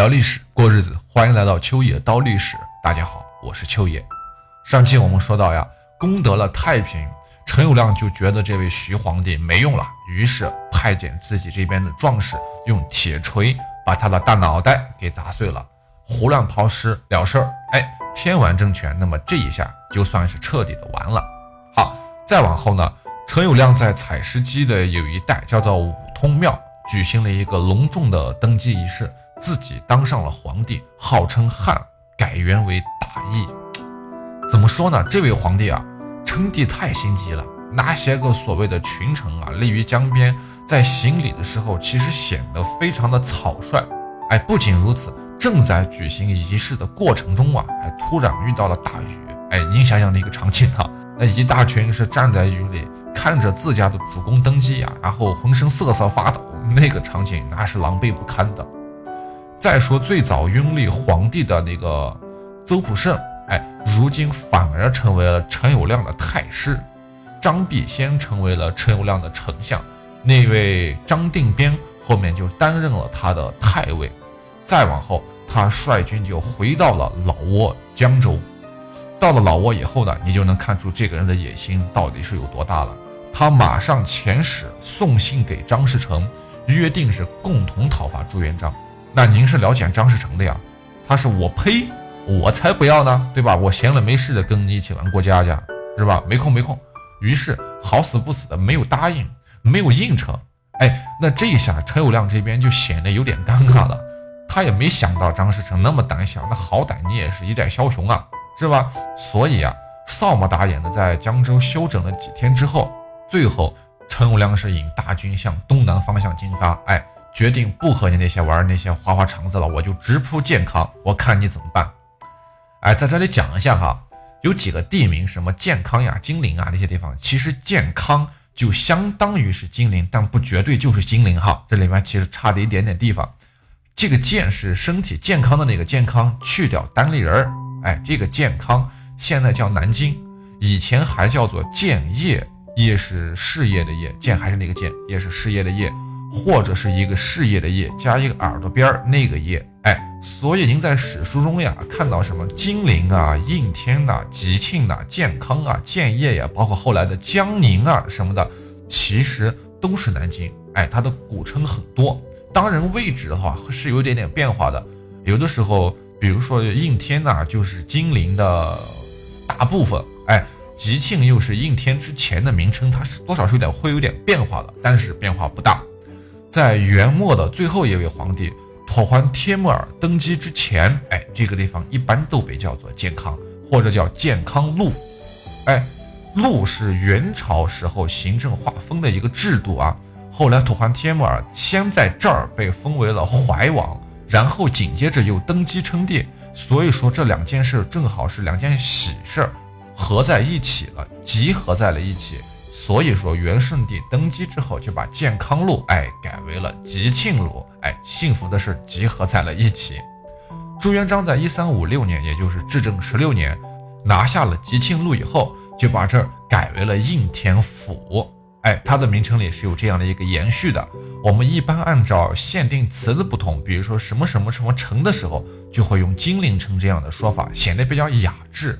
聊历史，过日子，欢迎来到秋野刀历史。大家好，我是秋野。上期我们说到呀，攻得了太平，陈友谅就觉得这位徐皇帝没用了，于是派遣自己这边的壮士用铁锤把他的大脑袋给砸碎了，胡乱抛尸了事儿。哎，天完政权，那么这一下就算是彻底的完了。好，再往后呢，陈友谅在采石矶的有一带叫做五通庙。举行了一个隆重的登基仪式，自己当上了皇帝，号称汉，改元为大义。怎么说呢？这位皇帝啊，称帝太心急了。那些个所谓的群臣啊，立于江边，在行礼的时候，其实显得非常的草率。哎，不仅如此，正在举行仪式的过程中啊，还突然遇到了大雨。哎，您想想那个场景啊，那一大群是站在雨里。看着自家的主公登基啊，然后浑身瑟瑟发抖，那个场景那是狼狈不堪的。再说最早拥立皇帝的那个邹普胜，哎，如今反而成为了陈友谅的太师；张必先成为了陈友谅的丞相，那位张定边后面就担任了他的太尉。再往后，他率军就回到了老挝江州。到了老挝以后呢，你就能看出这个人的野心到底是有多大了。他马上遣使送信给张士诚，约定是共同讨伐朱元璋。那您是了解张士诚的呀？他是我呸，我才不要呢，对吧？我闲了没事的跟你一起玩过家家，是吧？没空没空。于是好死不死的没有答应，没有应承。哎，那这一下陈友谅这边就显得有点尴尬了。他也没想到张士诚那么胆小，那好歹你也是一代枭雄啊。是吧？所以啊，扫毛打眼的在江州休整了几天之后，最后陈友谅是引大军向东南方向进发。哎，决定不和你那些玩那些花花肠子了，我就直扑健康，我看你怎么办。哎，在这里讲一下哈，有几个地名，什么健康呀、金陵啊那些地方，其实健康就相当于是金陵，但不绝对就是金陵哈。这里面其实差的一点点地方。这个健是身体健康的那个健康，去掉单立人儿。哎，这个健康现在叫南京，以前还叫做建业，业是事业的业，建还是那个建，业是事业的业，或者是一个事业的业加一个耳朵边儿那个业。哎，所以您在史书中呀看到什么金陵啊、应天呐、吉庆呐、健康啊、建业呀，包括后来的江宁啊什么的，其实都是南京。哎，它的古称很多，当然位置的话是有点点变化的，有的时候。比如说应天呐，就是金陵的大部分，哎，吉庆又是应天之前的名称，它是多少是有点会有点变化的，但是变化不大。在元末的最后一位皇帝妥欢帖木儿登基之前，哎，这个地方一般都被叫做健康，或者叫健康路。哎，路是元朝时候行政划分的一个制度啊。后来妥欢帖木儿先在这儿被封为了怀王。然后紧接着又登基称帝，所以说这两件事正好是两件喜事儿合在一起了，集合在了一起。所以说元顺帝登基之后就把健康路哎改为了吉庆路，哎，幸福的事集合在了一起。朱元璋在一三五六年，也就是至正十六年，拿下了吉庆路以后，就把这儿改为了应天府。哎，它的名称里是有这样的一个延续的。我们一般按照限定词的不同，比如说什么什么什么城的时候，就会用金陵城这样的说法，显得比较雅致。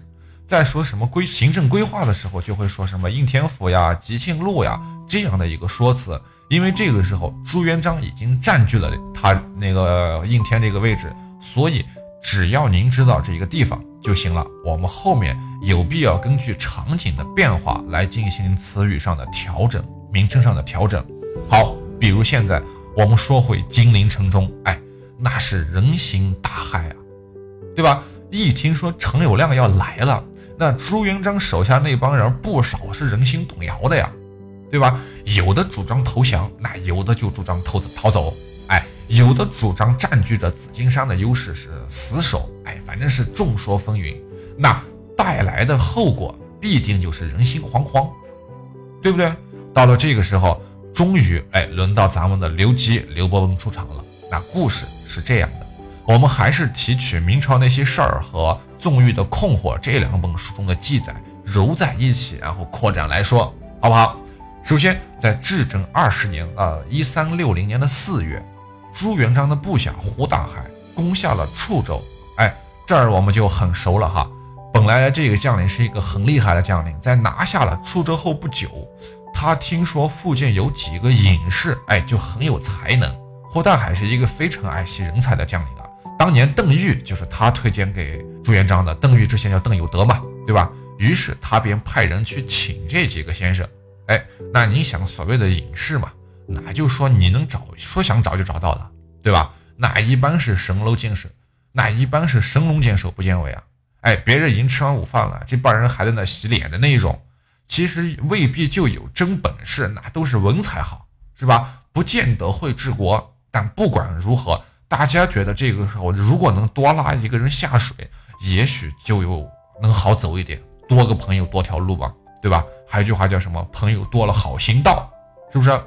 在说什么规行政规划的时候，就会说什么应天府呀、吉庆路呀这样的一个说辞。因为这个时候朱元璋已经占据了他那个应天这个位置，所以只要您知道这一个地方就行了。我们后面。有必要根据场景的变化来进行词语上的调整，名称上的调整。好，比如现在我们说回金陵城中，哎，那是人心大骇啊，对吧？一听说陈友谅要来了，那朱元璋手下那帮人不少是人心动摇的呀，对吧？有的主张投降，那有的就主张偷走逃走，哎，有的主张占据着紫金山的优势是死守，哎，反正是众说纷纭。那。带来的后果必定就是人心惶惶，对不对？到了这个时候，终于哎，轮到咱们的刘基刘伯温出场了。那故事是这样的，我们还是提取明朝那些事儿和纵欲的困惑这两本书中的记载揉在一起，然后扩展来说，好不好？首先，在至正二十年，呃，一三六零年的四月，朱元璋的部下胡大海。攻下了处州。哎，这儿我们就很熟了哈。本来这个将领是一个很厉害的将领，在拿下了处州后不久，他听说附近有几个隐士，哎，就很有才能。胡大海是一个非常爱惜人才的将领。当年邓玉就是他推荐给朱元璋的，邓玉之前叫邓有德嘛，对吧？于是他便派人去请这几个先生。哎，那你想所谓的隐士嘛，那就说你能找，说想找就找到了，对吧？那一般是神龙见首，那一般是神龙见首不见尾啊。哎，别人已经吃完午饭了，这帮人还在那洗脸的那一种，其实未必就有真本事，那都是文采好，是吧？不见得会治国，但不管如何，大家觉得这个时候如果能多拉一个人下水，也许就有能好走一点，多个朋友多条路嘛，对吧？还有一句话叫什么？朋友多了好行道，是不是？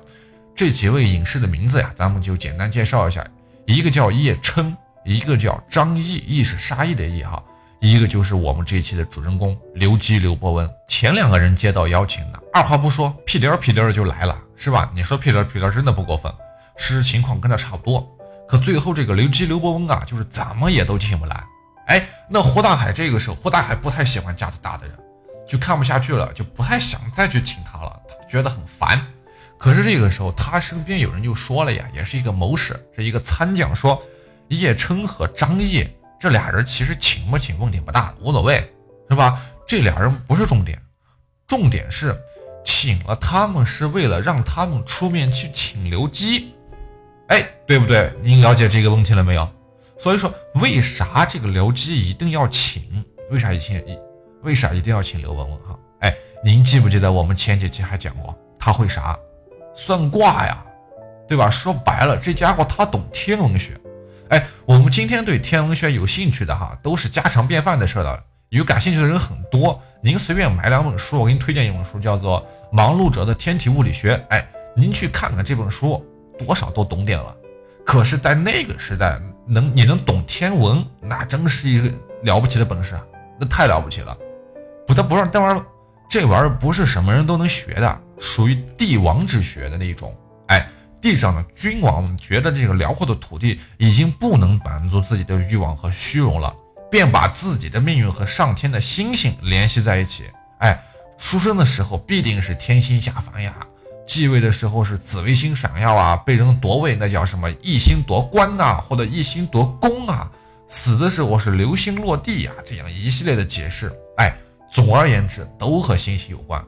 这几位隐士的名字呀，咱们就简单介绍一下，一个叫叶琛，一个叫张毅，毅是杀意的毅哈。一个就是我们这一期的主人公刘基刘伯温，前两个人接到邀请呢，二话不说，屁颠儿屁颠儿就来了，是吧？你说屁颠儿屁颠儿真的不过分，事实情况跟他差不多。可最后这个刘基刘伯温啊，就是怎么也都请不来。哎，那胡大海这个时候，胡大海不太喜欢架子大的人，就看不下去了，就不太想再去请他了，觉得很烦。可是这个时候，他身边有人就说了呀，也是一个谋士，是一个参将，说叶琛和张掖。这俩人其实请不请问题不大，无所谓，是吧？这俩人不是重点，重点是请了他们是为了让他们出面去请刘基，哎，对不对？您了解这个问题了没有？所以说，为啥这个刘基一定要请？为啥一定为啥一定要请刘文文哈？哎，您记不记得我们前几期还讲过，他会啥？算卦呀，对吧？说白了，这家伙他懂天文学。哎，我们今天对天文学有兴趣的哈，都是家常便饭的事了。有感兴趣的人很多，您随便买两本书，我给你推荐一本书，叫做《忙碌者的天体物理学》。哎，您去看看这本书，多少都懂点了。可是，在那个时代，能你能懂天文，那真是一个了不起的本事啊，那太了不起了。不，他不让这玩意儿，这玩意儿不是什么人都能学的，属于帝王之学的那种。哎。地上的君王觉得这个辽阔的土地已经不能满足自己的欲望和虚荣了，便把自己的命运和上天的星星联系在一起。哎，出生的时候必定是天星下凡呀，继位的时候是紫微星闪耀啊，被人夺位那叫什么一星夺官呐，或者一星夺宫啊，死的时候是流星落地呀，这样一系列的解释。哎，总而言之都和星星有关。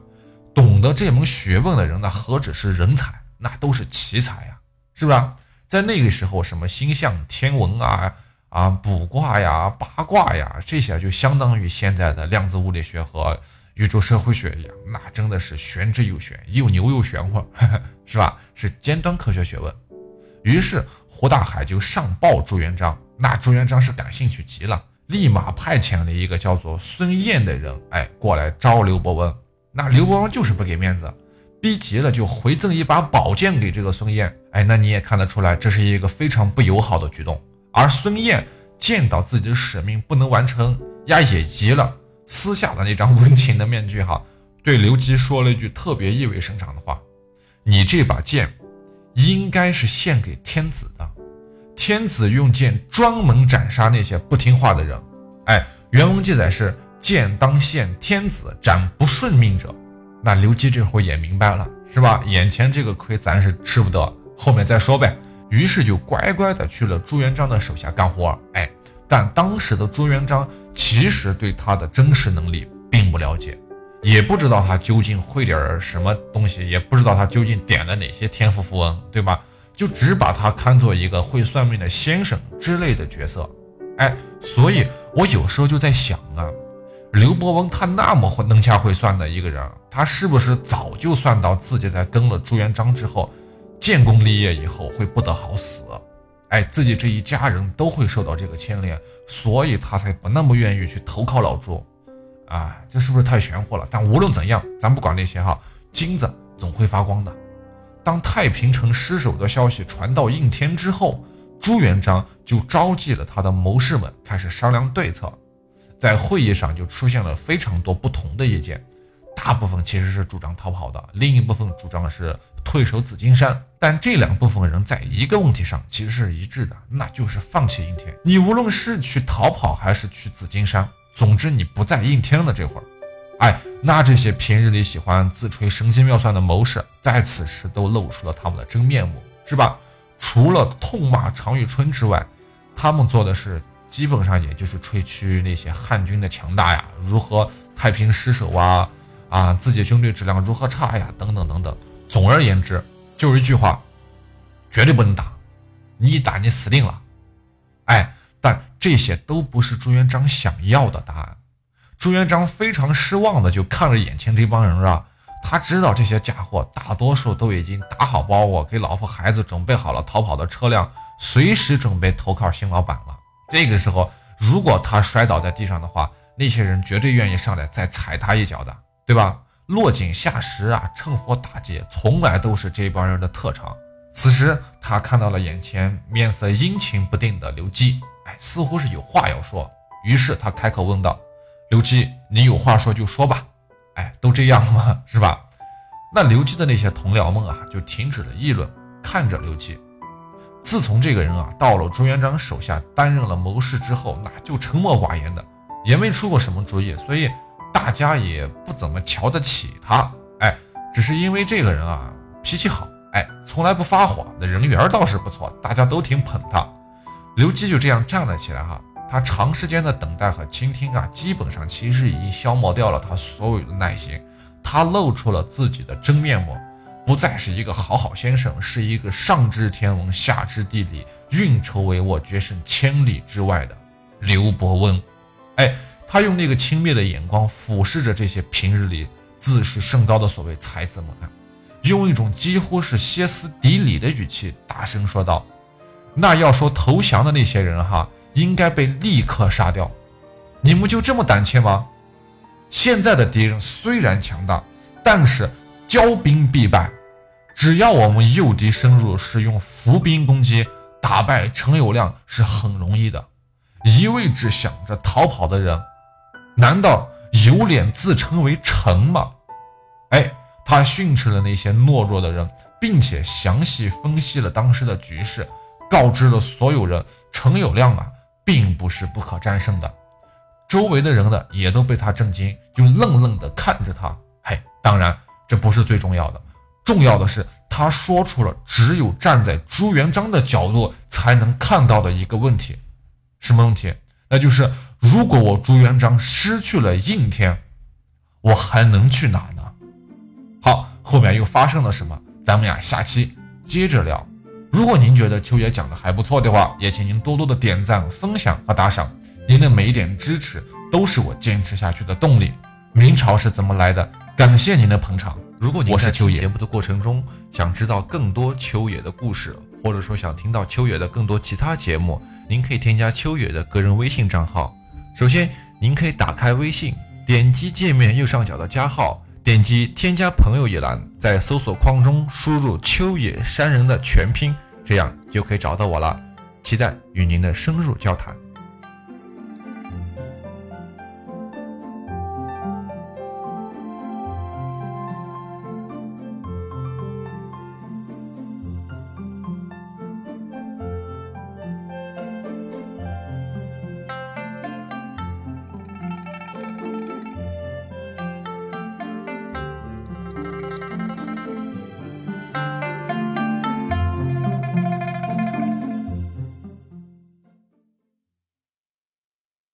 懂得这门学问的人，那何止是人才？那都是奇才呀，是不是？在那个时候，什么星象、天文啊、啊卜卦呀、八卦呀，这些就相当于现在的量子物理学和宇宙社会学一样，那真的是玄之又玄，又牛又玄乎，是吧？是尖端科学学问。于是胡大海就上报朱元璋，那朱元璋是感兴趣极了，立马派遣了一个叫做孙燕的人，哎，过来招刘伯温。那刘伯温就是不给面子。逼急了就回赠一把宝剑给这个孙燕，哎，那你也看得出来，这是一个非常不友好的举动。而孙燕见到自己的使命不能完成，呀也急了，撕下了那张温情的面具，哈，对刘基说了一句特别意味深长的话：“你这把剑应该是献给天子的，天子用剑专门斩杀那些不听话的人。”哎，原文记载是：“剑当献天子，斩不顺命者。”那刘基这会儿也明白了，是吧？眼前这个亏咱是吃不得，后面再说呗。于是就乖乖的去了朱元璋的手下干活。哎，但当时的朱元璋其实对他的真实能力并不了解，也不知道他究竟会点什么东西，也不知道他究竟点了哪些天赋符文，对吧？就只把他看作一个会算命的先生之类的角色。哎，所以我有时候就在想啊。刘伯温他那么会能掐会算的一个人，他是不是早就算到自己在跟了朱元璋之后，建功立业以后会不得好死？哎，自己这一家人都会受到这个牵连，所以他才不那么愿意去投靠老朱。啊，这是不是太玄乎了？但无论怎样，咱不管那些哈，金子总会发光的。当太平城失守的消息传到应天之后，朱元璋就召集了他的谋士们，开始商量对策。在会议上就出现了非常多不同的意见，大部分其实是主张逃跑的，另一部分主张是退。守紫金山。但这两部分人在一个问题上其实是一致的，那就是放弃应天。你无论是去逃跑还是去紫金山，总之你不在应天了这会儿，哎，那这些平日里喜欢自吹神机妙算的谋士，在此时都露出了他们的真面目，是吧？除了痛骂常遇春之外，他们做的事基本上也就是吹嘘那些汉军的强大呀，如何太平失守啊，啊，自己军队质量如何差呀，等等等等。总而言之。就是一句话，绝对不能打，你一打你死定了。哎，但这些都不是朱元璋想要的答案。朱元璋非常失望的就看着眼前这帮人啊，他知道这些家伙大多数都已经打好包裹，给老婆孩子准备好了逃跑的车辆，随时准备投靠新老板了。这个时候，如果他摔倒在地上的话，那些人绝对愿意上来再踩他一脚的，对吧？落井下石啊，趁火打劫，从来都是这帮人的特长。此时，他看到了眼前面色阴晴不定的刘基，哎，似乎是有话要说。于是他开口问道：“刘基，你有话说就说吧。”哎，都这样了吗？是吧？那刘基的那些同僚们啊，就停止了议论，看着刘基。自从这个人啊到了朱元璋手下担任了谋士之后，那就沉默寡言的，也没出过什么主意，所以。大家也不怎么瞧得起他，哎，只是因为这个人啊脾气好，哎，从来不发火，那人缘倒是不错，大家都挺捧他。刘基就这样站了起来哈，他长时间的等待和倾听啊，基本上其实已经消磨掉了他所有的耐心，他露出了自己的真面目，不再是一个好好先生，是一个上知天文下知地理，运筹帷幄，决胜千里之外的刘伯温，哎。他用那个轻蔑的眼光俯视着这些平日里自视甚高的所谓才子们，用一种几乎是歇斯底里的语气大声说道：“那要说投降的那些人哈，应该被立刻杀掉。你们就这么胆怯吗？现在的敌人虽然强大，但是骄兵必败。只要我们诱敌深入，使用伏兵攻击，打败陈友谅是很容易的。一味只想着逃跑的人。”难道有脸自称为臣吗？哎，他训斥了那些懦弱的人，并且详细分析了当时的局势，告知了所有人，陈友谅啊，并不是不可战胜的。周围的人呢，也都被他震惊，就愣愣地看着他。嘿，当然这不是最重要的，重要的是他说出了只有站在朱元璋的角度才能看到的一个问题，什么问题？那就是。如果我朱元璋失去了应天，我还能去哪呢？好，后面又发生了什么？咱们呀，下期接着聊。如果您觉得秋野讲的还不错的话，也请您多多的点赞、分享和打赏。您的每一点支持都是我坚持下去的动力。明朝是怎么来的？感谢您的捧场。如果您在听节目的过程中想知道更多秋野的故事，或者说想听到秋野的更多其他节目，您可以添加秋野的个人微信账号。首先，您可以打开微信，点击界面右上角的加号，点击添加朋友一栏，在搜索框中输入“秋野山人”的全拼，这样就可以找到我了。期待与您的深入交谈。